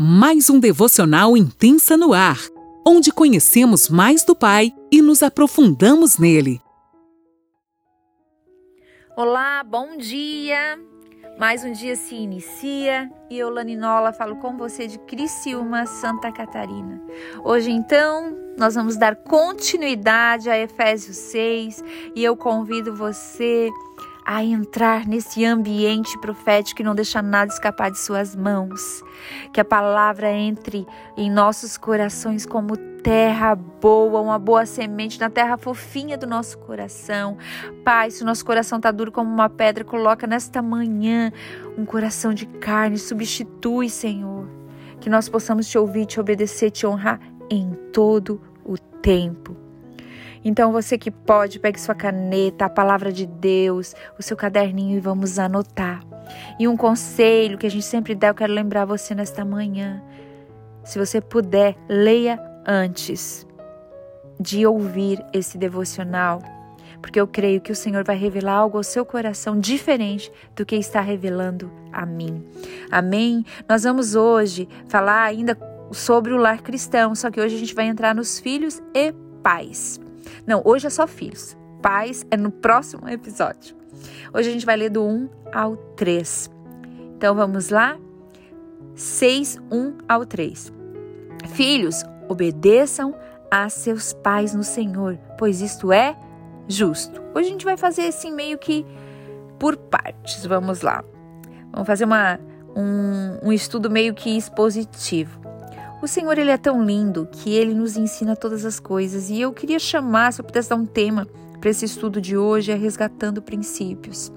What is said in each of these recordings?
mais um devocional intensa no ar, onde conhecemos mais do Pai e nos aprofundamos nele. Olá, bom dia! Mais um dia se inicia e eu, Laninola, falo com você de Criciúma, Santa Catarina. Hoje, então, nós vamos dar continuidade a Efésios 6 e eu convido você a entrar nesse ambiente profético que não deixa nada escapar de suas mãos. Que a palavra entre em nossos corações como terra boa, uma boa semente na terra fofinha do nosso coração. Pai, se o nosso coração está duro como uma pedra, coloca nesta manhã um coração de carne, substitui, Senhor. Que nós possamos te ouvir, te obedecer, te honrar em todo o tempo. Então você que pode, pegue sua caneta, a palavra de Deus, o seu caderninho e vamos anotar. E um conselho que a gente sempre dá, eu quero lembrar você nesta manhã. Se você puder, leia antes de ouvir esse devocional, porque eu creio que o Senhor vai revelar algo ao seu coração diferente do que está revelando a mim. Amém? Nós vamos hoje falar ainda sobre o lar cristão, só que hoje a gente vai entrar nos filhos e pais. Não, hoje é só filhos. Pais é no próximo episódio. Hoje a gente vai ler do 1 ao 3. Então vamos lá? 6, 1 ao 3. Filhos, obedeçam a seus pais no Senhor, pois isto é justo. Hoje a gente vai fazer assim meio que por partes. Vamos lá. Vamos fazer uma, um, um estudo meio que expositivo. O Senhor ele é tão lindo que ele nos ensina todas as coisas e eu queria chamar, se eu pudesse dar um tema para esse estudo de hoje, é resgatando princípios.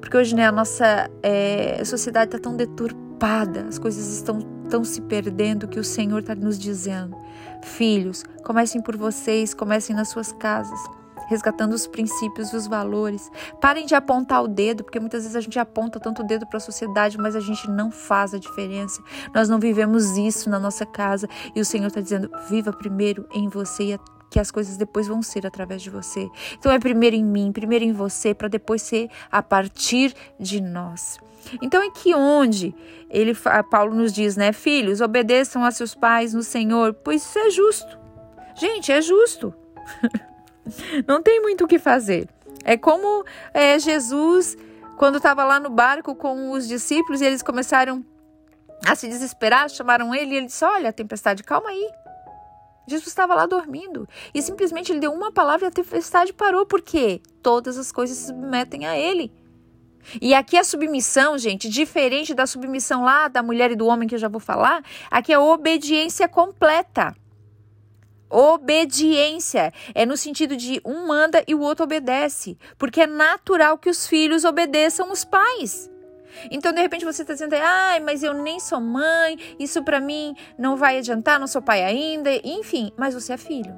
Porque hoje né, a nossa é, sociedade está tão deturpada, as coisas estão tão se perdendo que o Senhor está nos dizendo: Filhos, comecem por vocês, comecem nas suas casas resgatando os princípios e os valores. Parem de apontar o dedo, porque muitas vezes a gente aponta tanto o dedo para a sociedade, mas a gente não faz a diferença. Nós não vivemos isso na nossa casa e o Senhor está dizendo: viva primeiro em você e que as coisas depois vão ser através de você. Então é primeiro em mim, primeiro em você, para depois ser a partir de nós. Então é que onde ele Paulo nos diz, né, filhos, obedeçam a seus pais no Senhor, pois isso é justo. Gente, é justo. Não tem muito o que fazer. É como é, Jesus, quando estava lá no barco com os discípulos e eles começaram a se desesperar, chamaram ele e ele disse: Olha, tempestade, calma aí. Jesus estava lá dormindo e simplesmente ele deu uma palavra e a tempestade parou, porque todas as coisas se submetem a ele. E aqui a submissão, gente, diferente da submissão lá da mulher e do homem que eu já vou falar, aqui é obediência completa. Obediência é no sentido de um manda e o outro obedece, porque é natural que os filhos obedeçam os pais. Então, de repente, você está dizendo, ai, mas eu nem sou mãe, isso para mim não vai adiantar, não sou pai ainda, enfim, mas você é filho.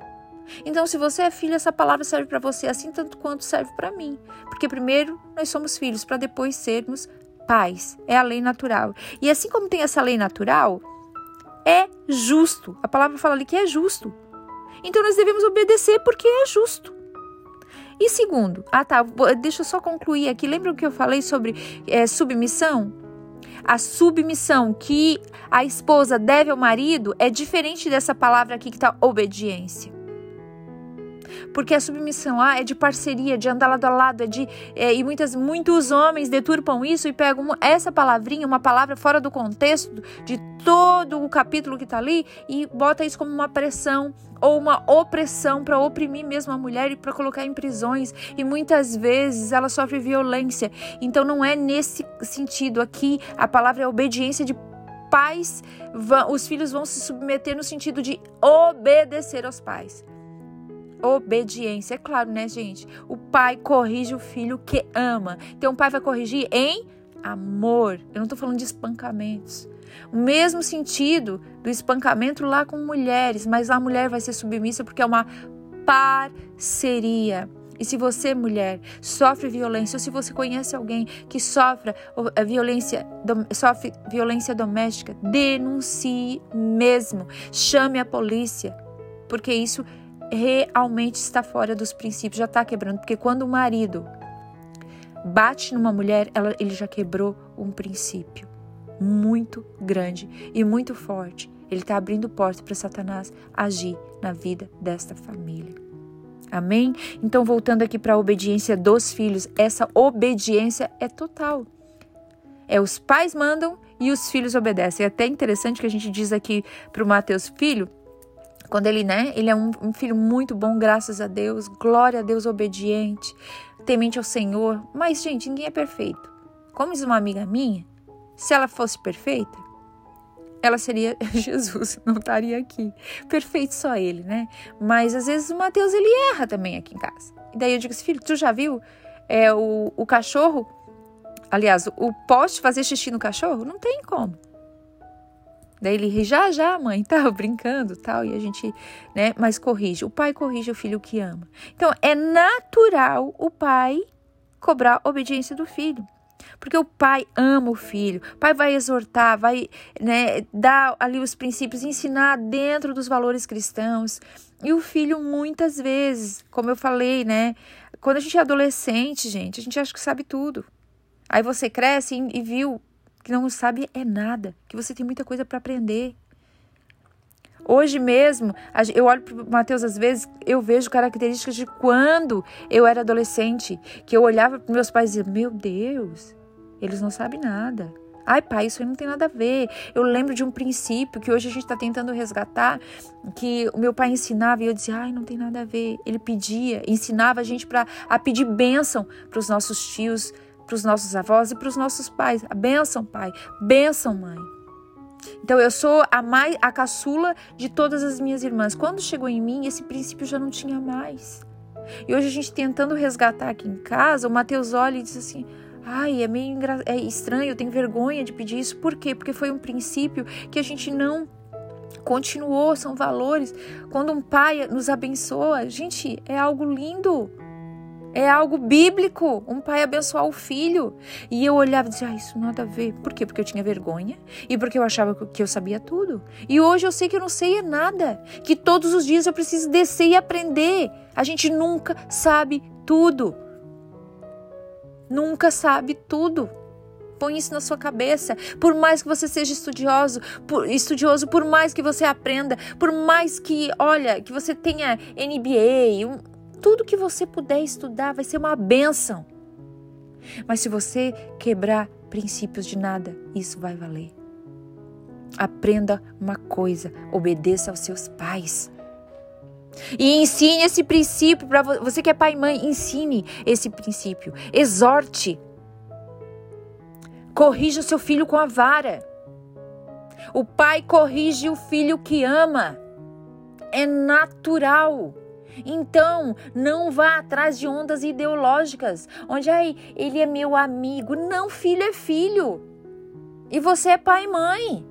Então, se você é filho, essa palavra serve para você assim tanto quanto serve para mim, porque primeiro nós somos filhos para depois sermos pais. É a lei natural. E assim como tem essa lei natural, é justo. A palavra fala ali que é justo. Então nós devemos obedecer porque é justo. E segundo, ah tá, deixa eu só concluir aqui. Lembra o que eu falei sobre é, submissão? A submissão que a esposa deve ao marido é diferente dessa palavra aqui que está obediência. Porque a submissão lá é de parceria, de andar lado a lado, é de é, e muitas muitos homens deturpam isso e pegam essa palavrinha, uma palavra fora do contexto de todo o capítulo que está ali e bota isso como uma pressão ou uma opressão para oprimir mesmo a mulher e para colocar em prisões. E muitas vezes ela sofre violência. Então não é nesse sentido aqui. A palavra é obediência de pais, os filhos vão se submeter no sentido de obedecer aos pais obediência. É claro, né, gente? O pai corrige o filho que ama. Então, o pai vai corrigir em amor. Eu não estou falando de espancamentos. O mesmo sentido do espancamento lá com mulheres, mas a mulher vai ser submissa porque é uma parceria. E se você, mulher, sofre violência, ou se você conhece alguém que sofre eh, violência, sofre violência doméstica, denuncie mesmo. Chame a polícia, porque isso realmente está fora dos princípios, já está quebrando. Porque quando o marido bate numa mulher, ela, ele já quebrou um princípio. muito grande e muito forte. Ele está abrindo porta para Satanás agir na vida desta família. Amém? Então, voltando aqui para a obediência dos filhos, essa obediência é total. É os pais mandam e os filhos obedecem. É até interessante que a gente diz aqui para o Mateus filho, quando ele, né, ele é um, um filho muito bom, graças a Deus, glória a Deus, obediente, temente ao Senhor. Mas, gente, ninguém é perfeito. Como diz uma amiga minha, se ela fosse perfeita, ela seria Jesus, não estaria aqui. Perfeito só ele, né? Mas às vezes o Mateus ele erra também aqui em casa. E daí eu digo assim, filho, tu já viu é, o, o cachorro? Aliás, o poste fazer xixi no cachorro? Não tem como. Daí ele ri, já, já, mãe, tá brincando, tal, e a gente, né, mas corrige. O pai corrige o filho que ama. Então, é natural o pai cobrar obediência do filho. Porque o pai ama o filho, o pai vai exortar, vai né, dar ali os princípios, ensinar dentro dos valores cristãos. E o filho, muitas vezes, como eu falei, né? Quando a gente é adolescente, gente, a gente acha que sabe tudo. Aí você cresce e viu que não sabe é nada, que você tem muita coisa para aprender. Hoje mesmo, eu olho para o Mateus às vezes, eu vejo características de quando eu era adolescente, que eu olhava para meus pais e dizia: Meu Deus, eles não sabem nada. Ai, pai, isso aí não tem nada a ver. Eu lembro de um princípio que hoje a gente está tentando resgatar, que o meu pai ensinava e eu dizia, ai, não tem nada a ver. Ele pedia, ensinava a gente para a pedir bênção para os nossos tios, para os nossos avós e para os nossos pais. A bênção, pai. Bênção, mãe. Então eu sou a mais a caçula de todas as minhas irmãs. Quando chegou em mim, esse princípio já não tinha mais. E hoje a gente tentando resgatar aqui em casa, o Mateus olha e diz assim: Ai, é meio engra... é estranho, eu tenho vergonha de pedir isso. Por quê? Porque foi um princípio que a gente não continuou, são valores. Quando um pai nos abençoa, gente, é algo lindo. É algo bíblico, um pai abençoar o filho. E eu olhava e dizia, ah, isso nada a ver. Por quê? Porque eu tinha vergonha e porque eu achava que eu sabia tudo. E hoje eu sei que eu não sei nada. Que todos os dias eu preciso descer e aprender. A gente nunca sabe tudo nunca sabe tudo. Põe isso na sua cabeça. Por mais que você seja estudioso, por, estudioso, por mais que você aprenda, por mais que, olha, que você tenha MBA, um, tudo que você puder estudar vai ser uma benção. Mas se você quebrar princípios de nada, isso vai valer. Aprenda uma coisa: obedeça aos seus pais. E ensine esse princípio para você que é pai e mãe, ensine esse princípio. Exorte. Corrija o seu filho com a vara. O pai corrige o filho que ama. É natural. Então, não vá atrás de ondas ideológicas, onde ai, ele é meu amigo. Não, filho é filho. E você é pai e mãe.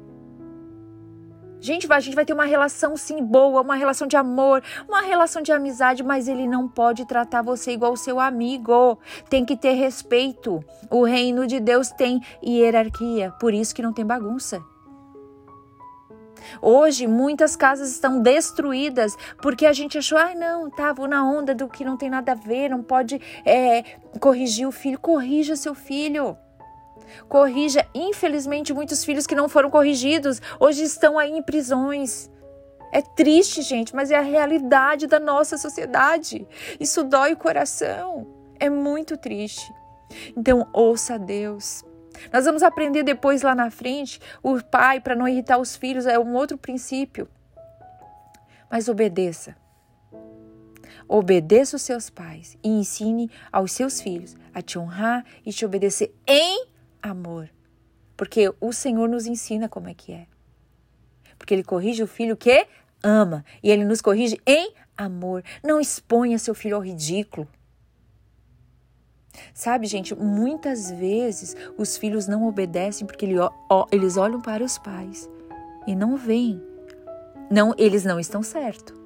Gente, a gente vai ter uma relação sim boa, uma relação de amor, uma relação de amizade, mas ele não pode tratar você igual seu amigo. Tem que ter respeito. O reino de Deus tem hierarquia, por isso que não tem bagunça. Hoje, muitas casas estão destruídas porque a gente achou, ai ah, não, tá, vou na onda do que não tem nada a ver, não pode é, corrigir o filho. Corrija seu filho. Corrija. Infelizmente, muitos filhos que não foram corrigidos hoje estão aí em prisões. É triste, gente, mas é a realidade da nossa sociedade. Isso dói o coração. É muito triste. Então, ouça a Deus. Nós vamos aprender depois lá na frente, o pai, para não irritar os filhos, é um outro princípio. Mas obedeça. Obedeça os seus pais e ensine aos seus filhos a te honrar e te obedecer em amor. Porque o Senhor nos ensina como é que é. Porque ele corrige o filho que ama e ele nos corrige em amor. Não exponha seu filho ao ridículo. Sabe, gente, muitas vezes os filhos não obedecem porque eles olham para os pais e não veem. Não, eles não estão certos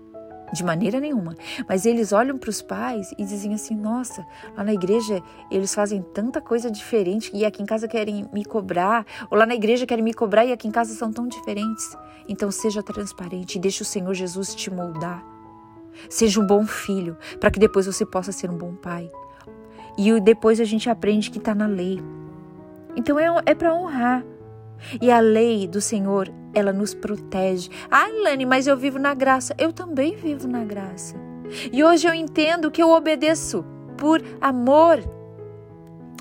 de maneira nenhuma. Mas eles olham para os pais e dizem assim: nossa, lá na igreja eles fazem tanta coisa diferente e aqui em casa querem me cobrar, ou lá na igreja querem me cobrar e aqui em casa são tão diferentes. Então seja transparente e deixe o Senhor Jesus te moldar. Seja um bom filho, para que depois você possa ser um bom pai. E depois a gente aprende que está na lei. Então é, é para honrar. E a lei do Senhor, ela nos protege. Ah, Lani, mas eu vivo na graça. Eu também vivo na graça. E hoje eu entendo que eu obedeço por amor.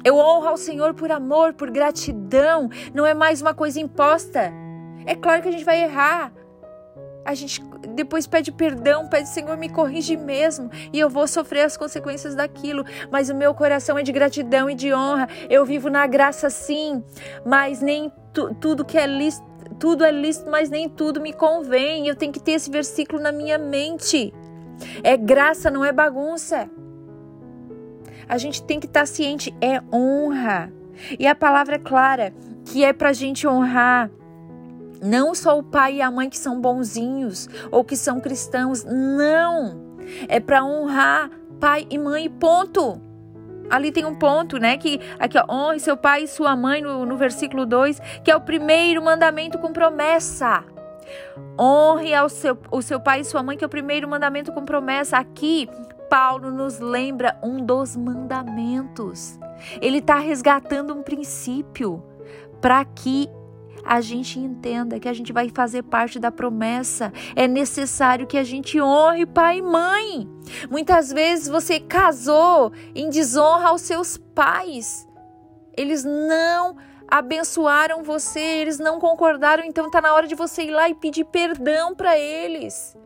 Eu honro ao Senhor por amor, por gratidão. Não é mais uma coisa imposta. É claro que a gente vai errar. A gente depois pede perdão, pede Senhor, me corrige mesmo, e eu vou sofrer as consequências daquilo, mas o meu coração é de gratidão e de honra. Eu vivo na graça sim, mas nem tu, tudo que é lícito, tudo é lícito, mas nem tudo me convém. Eu tenho que ter esse versículo na minha mente. É graça, não é bagunça. A gente tem que estar ciente, é honra. E a palavra é clara, que é para a gente honrar não só o pai e a mãe que são bonzinhos ou que são cristãos, não. É para honrar pai e mãe, ponto. Ali tem um ponto, né? Que aqui, ó, honre seu pai e sua mãe no, no versículo 2, que é o primeiro mandamento com promessa. Honre ao seu, o seu pai e sua mãe, que é o primeiro mandamento com promessa. Aqui, Paulo nos lembra um dos mandamentos. Ele está resgatando um princípio para que a gente entenda que a gente vai fazer parte da promessa. É necessário que a gente honre pai e mãe. Muitas vezes você casou em desonra aos seus pais. Eles não abençoaram você, eles não concordaram, então está na hora de você ir lá e pedir perdão para eles.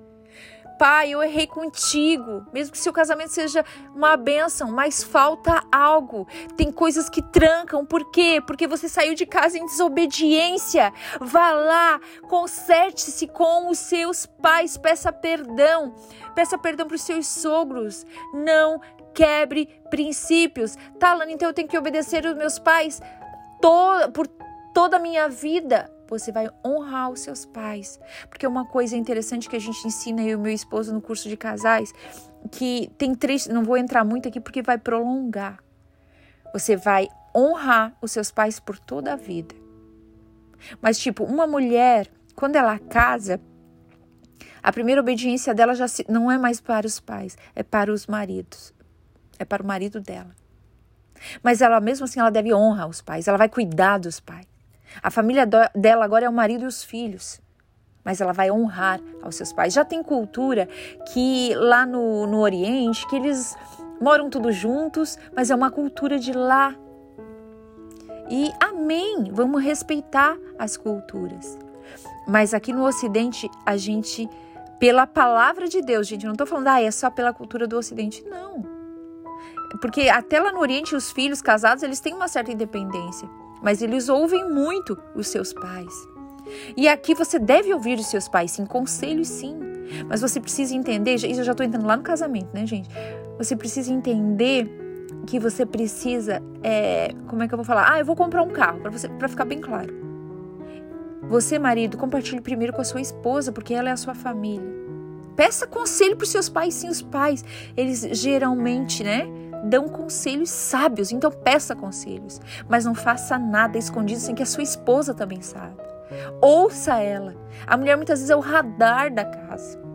Pai, eu errei contigo. Mesmo que seu casamento seja uma bênção, mas falta algo. Tem coisas que trancam. Por quê? Porque você saiu de casa em desobediência. Vá lá, conserte-se com os seus pais, peça perdão. Peça perdão para os seus sogros. Não quebre princípios. Tá, Lana, então eu tenho que obedecer os meus pais to por toda a minha vida você vai honrar os seus pais. Porque uma coisa interessante que a gente ensina eu e meu esposo no curso de casais, que tem três, não vou entrar muito aqui porque vai prolongar. Você vai honrar os seus pais por toda a vida. Mas tipo, uma mulher, quando ela casa, a primeira obediência dela já se, não é mais para os pais, é para os maridos. É para o marido dela. Mas ela mesmo assim ela deve honrar os pais, ela vai cuidar dos pais. A família dela agora é o marido e os filhos. Mas ela vai honrar aos seus pais. Já tem cultura que lá no, no Oriente, que eles moram todos juntos, mas é uma cultura de lá. E amém, vamos respeitar as culturas. Mas aqui no Ocidente, a gente, pela palavra de Deus, gente, não estou falando, ah, é só pela cultura do Ocidente. Não. Porque até lá no Oriente, os filhos casados, eles têm uma certa independência mas eles ouvem muito os seus pais. E aqui você deve ouvir os seus pais, sim, conselhos sim. Mas você precisa entender, isso eu já estou entrando lá no casamento, né, gente? Você precisa entender que você precisa, é, como é que eu vou falar? Ah, eu vou comprar um carro, para ficar bem claro. Você, marido, compartilhe primeiro com a sua esposa, porque ela é a sua família. Peça conselho para os seus pais, sim, os pais, eles geralmente, né? Dão conselhos sábios, então peça conselhos, mas não faça nada escondido sem que a sua esposa também saiba. Ouça ela. A mulher muitas vezes é o radar da casa.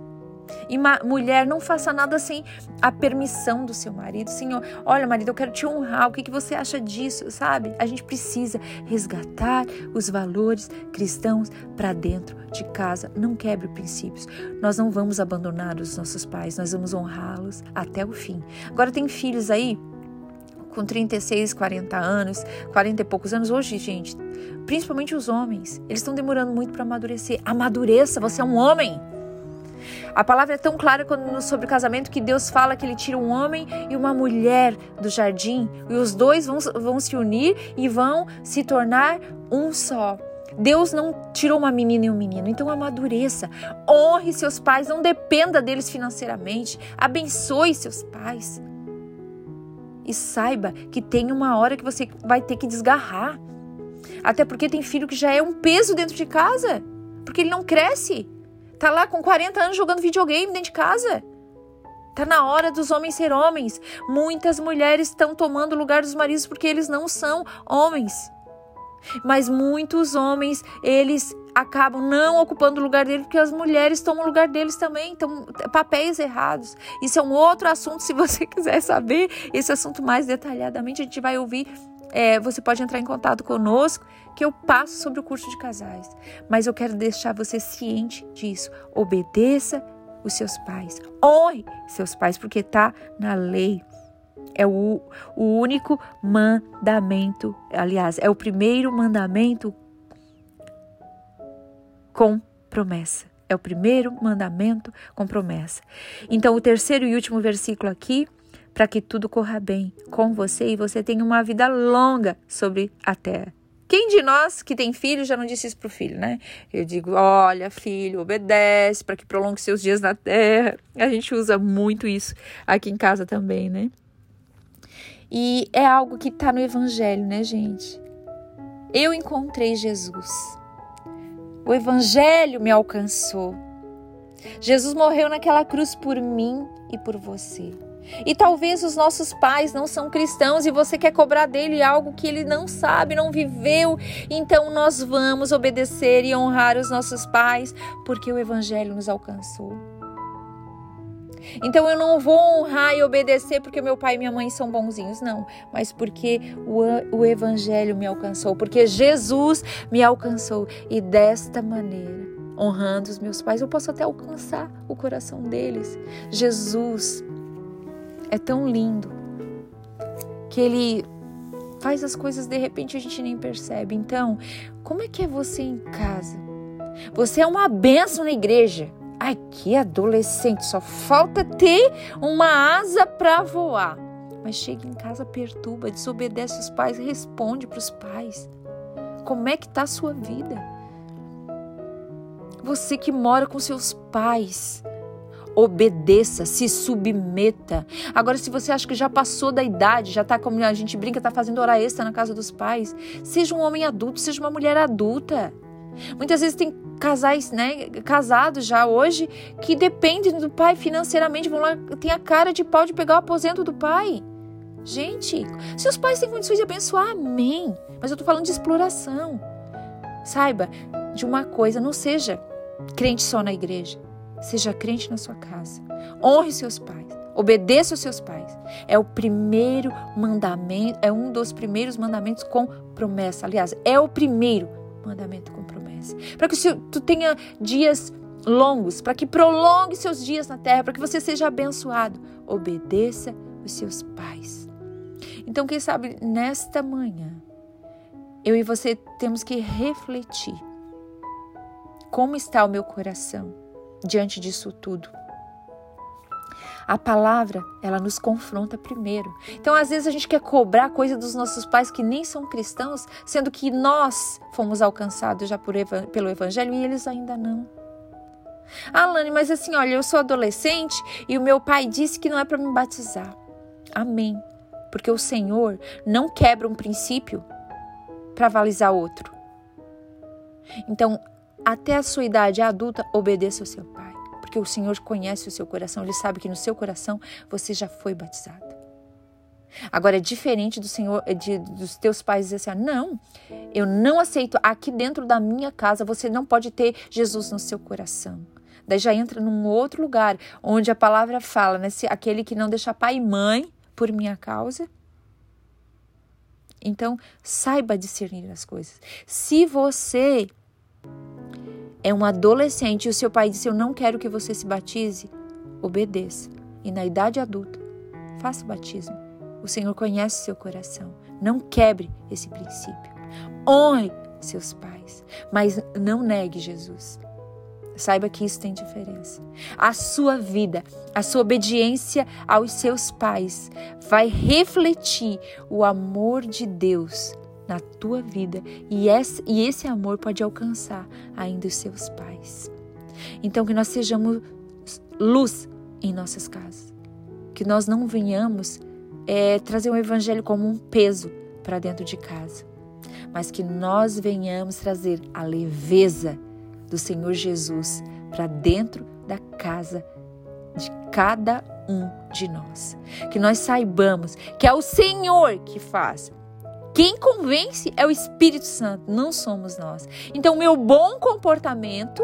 E mulher, não faça nada sem a permissão do seu marido. Senhor, olha, marido, eu quero te honrar. O que, que você acha disso? Sabe? A gente precisa resgatar os valores cristãos para dentro de casa. Não quebre princípios. Nós não vamos abandonar os nossos pais, nós vamos honrá-los até o fim. Agora, tem filhos aí com 36, 40 anos, 40 e poucos anos. Hoje, gente, principalmente os homens, eles estão demorando muito para amadurecer. Amadureça, você é um homem. A palavra é tão clara quando, sobre o casamento que Deus fala que ele tira um homem e uma mulher do jardim e os dois vão, vão se unir e vão se tornar um só. Deus não tirou uma menina e um menino, então amadureça, honre seus pais, não dependa deles financeiramente, abençoe seus pais. E saiba que tem uma hora que você vai ter que desgarrar. Até porque tem filho que já é um peso dentro de casa, porque ele não cresce. Tá lá com 40 anos jogando videogame dentro de casa. Tá na hora dos homens ser homens. Muitas mulheres estão tomando o lugar dos maridos porque eles não são homens. Mas muitos homens, eles acabam não ocupando o lugar deles porque as mulheres tomam o lugar deles também, então papéis errados. Isso é um outro assunto, se você quiser saber esse assunto mais detalhadamente, a gente vai ouvir é, você pode entrar em contato conosco que eu passo sobre o curso de casais. Mas eu quero deixar você ciente disso. Obedeça os seus pais. Honre seus pais, porque está na lei. É o, o único mandamento, aliás, é o primeiro mandamento com promessa. É o primeiro mandamento com promessa. Então, o terceiro e último versículo aqui, para que tudo corra bem com você e você tenha uma vida longa sobre a terra. Quem de nós que tem filho já não disse isso pro filho, né? Eu digo, olha, filho, obedece para que prolongue seus dias na terra. A gente usa muito isso aqui em casa também, né? E é algo que está no evangelho, né, gente? Eu encontrei Jesus. O evangelho me alcançou. Jesus morreu naquela cruz por mim e por você. E talvez os nossos pais não são cristãos e você quer cobrar dele algo que ele não sabe, não viveu. Então nós vamos obedecer e honrar os nossos pais, porque o evangelho nos alcançou. Então eu não vou honrar e obedecer porque meu pai e minha mãe são bonzinhos, não, mas porque o, o Evangelho me alcançou, porque Jesus me alcançou e desta maneira, honrando os meus pais, eu posso até alcançar o coração deles. Jesus é tão lindo que ele faz as coisas de repente a gente nem percebe. Então, como é que é você em casa? Você é uma benção na igreja. Ai, que adolescente, só falta ter uma asa para voar. Mas chega em casa, perturba, desobedece os pais, responde para os pais. Como é que tá a sua vida? Você que mora com seus pais, obedeça, se submeta. Agora, se você acha que já passou da idade, já está como a gente brinca, está fazendo hora extra na casa dos pais, seja um homem adulto, seja uma mulher adulta. Muitas vezes tem casais, né, casados já hoje, que dependem do pai financeiramente, vão lá, tem a cara de pau de pegar o aposento do pai. Gente, se os pais têm condições de abençoar, amém. Mas eu tô falando de exploração. Saiba de uma coisa, não seja crente só na igreja. Seja crente na sua casa. Honre seus pais. Obedeça os seus pais. É o primeiro mandamento, é um dos primeiros mandamentos com promessa. Aliás, é o primeiro mandamento com promessa. Para que tu tenha dias longos, para que prolongue seus dias na terra, para que você seja abençoado. Obedeça os seus pais. Então, quem sabe nesta manhã, eu e você temos que refletir. Como está o meu coração? Diante disso tudo. A palavra, ela nos confronta primeiro. Então, às vezes, a gente quer cobrar coisa dos nossos pais que nem são cristãos, sendo que nós fomos alcançados já por, pelo Evangelho e eles ainda não. Ah, mas assim, olha, eu sou adolescente e o meu pai disse que não é para me batizar. Amém. Porque o Senhor não quebra um princípio para avalizar outro. Então, até a sua idade adulta, obedeça ao seu pai, porque o Senhor conhece o seu coração, ele sabe que no seu coração você já foi batizado. Agora é diferente do Senhor, de, dos teus pais dizer assim: ah, não, eu não aceito aqui dentro da minha casa, você não pode ter Jesus no seu coração. Daí já entra num outro lugar, onde a palavra fala, né? Se aquele que não deixa pai e mãe por minha causa. Então, saiba discernir as coisas. Se você é um adolescente e o seu pai disse: Eu não quero que você se batize, obedeça. E na idade adulta, faça o batismo. O Senhor conhece seu coração. Não quebre esse princípio. Honre seus pais, mas não negue Jesus. Saiba que isso tem diferença. A sua vida, a sua obediência aos seus pais vai refletir o amor de Deus na tua vida e esse, amor pode alcançar ainda os seus pais. Então, que nós sejamos luz em nossas casas, que nós não venhamos é, trazer o evangelho como um peso para dentro de casa, mas que nós venhamos trazer a leveza do Senhor Jesus para dentro da casa de cada um de nós. Que nós saibamos que é o Senhor que faz quem convence é o Espírito Santo, não somos nós. Então, meu bom comportamento,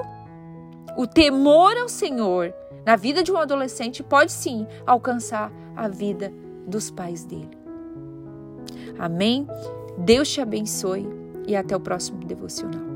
o temor ao Senhor na vida de um adolescente pode sim alcançar a vida dos pais dele. Amém? Deus te abençoe e até o próximo devocional.